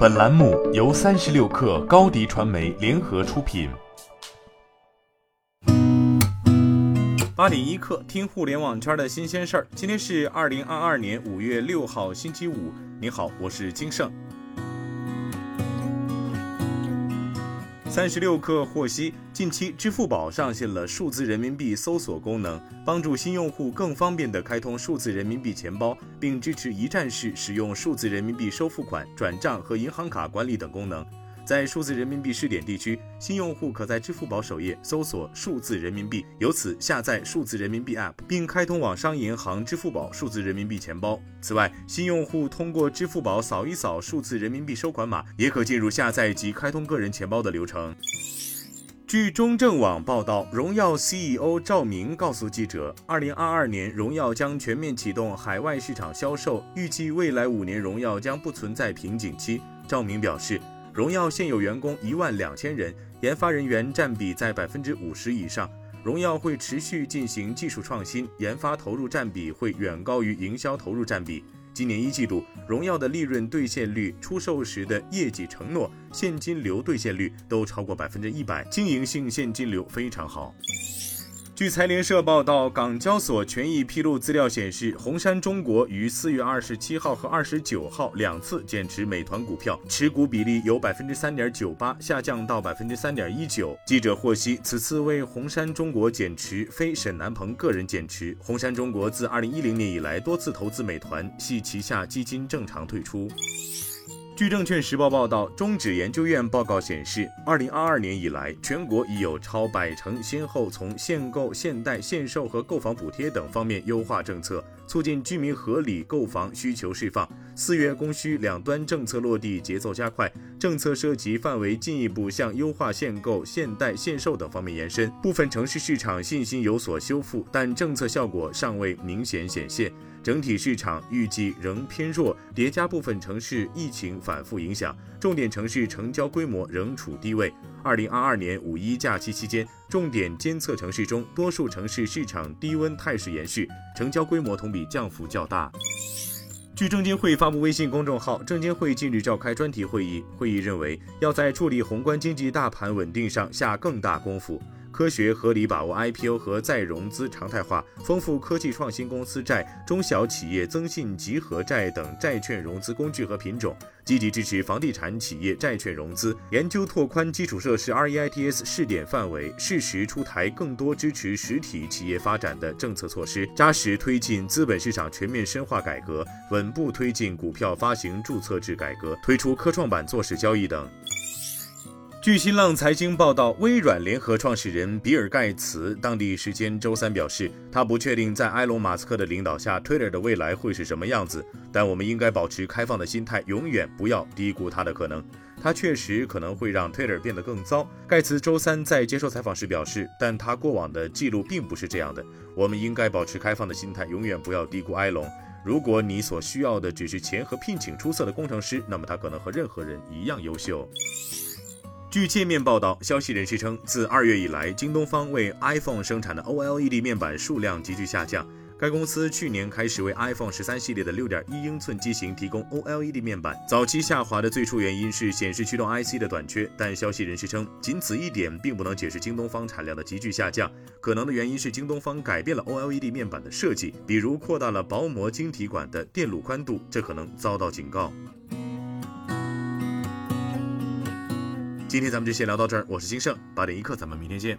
本栏目由三十六氪高低传媒联合出品。八点一刻，听互联网圈的新鲜事儿。今天是二零二二年五月六号，星期五。你好，我是金盛。三十六氪获悉，近期支付宝上线了数字人民币搜索功能，帮助新用户更方便地开通数字人民币钱包，并支持一站式使用数字人民币收付款、转账和银行卡管理等功能。在数字人民币试点地区，新用户可在支付宝首页搜索“数字人民币”，由此下载数字人民币 App，并开通网商银行支付宝数字人民币钱包。此外，新用户通过支付宝扫一扫数字人民币收款码，也可进入下载及开通个人钱包的流程。据中证网报道，荣耀 CEO 赵明告诉记者，二零二二年荣耀将全面启动海外市场销售，预计未来五年荣耀将不存在瓶颈期。赵明表示。荣耀现有员工一万两千人，研发人员占比在百分之五十以上。荣耀会持续进行技术创新，研发投入占比会远高于营销投入占比。今年一季度，荣耀的利润兑现率、出售时的业绩承诺、现金流兑现率都超过百分之一百，经营性现金流非常好。据财联社报道，港交所权益披露资料显示，红杉中国于四月二十七号和二十九号两次减持美团股票，持股比例由百分之三点九八下降到百分之三点一九。记者获悉，此次为红杉中国减持非沈南鹏个人减持。红杉中国自二零一零年以来多次投资美团，系旗下基金正常退出。据证券时报报道，中指研究院报告显示，二零二二年以来，全国已有超百城先后从限购、限贷、限售和购房补贴等方面优化政策，促进居民合理购房需求释放。四月供需两端政策落地节奏加快，政策涉及范围进一步向优化限购、限贷、限售等方面延伸。部分城市市场信心有所修复，但政策效果尚未明显显现。整体市场预计仍偏弱，叠加部分城市疫情反复影响，重点城市成交规模仍处低位。二零二二年五一假期期间，重点监测城市中，多数城市市场低温态势延续，成交规模同比降幅较大。据证监会发布微信公众号，证监会近日召开专题会议，会议认为要在处理宏观经济大盘稳定上下更大功夫。科学合理把握 IPO 和再融资常态化，丰富科技创新公司债、中小企业增信集合债等债券融资工具和品种，积极支持房地产企业债券融资，研究拓宽基础设施 REITs 试点范围，适时出台更多支持实体企业发展的政策措施，扎实推进资本市场全面深化改革，稳步推进股票发行注册制改革，推出科创板做市交易等。据新浪财经报道，微软联合创始人比尔·盖茨当地时间周三表示，他不确定在埃隆·马斯克的领导下，Twitter 的未来会是什么样子，但我们应该保持开放的心态，永远不要低估它的可能。他确实可能会让 Twitter 变得更糟。盖茨周三在接受采访时表示，但他过往的记录并不是这样的。我们应该保持开放的心态，永远不要低估埃隆。如果你所需要的只是钱和聘请出色的工程师，那么他可能和任何人一样优秀。据界面报道，消息人士称，自二月以来，京东方为 iPhone 生产的 OLED 面板数量急剧下降。该公司去年开始为 iPhone 十三系列的六点一英寸机型提供 OLED 面板。早期下滑的最初原因是显示驱动 IC 的短缺，但消息人士称，仅此一点并不能解释京东方产量的急剧下降。可能的原因是京东方改变了 OLED 面板的设计，比如扩大了薄膜晶体管的电路宽度，这可能遭到警告。今天咱们就先聊到这儿，我是金盛，八点一刻，咱们明天见。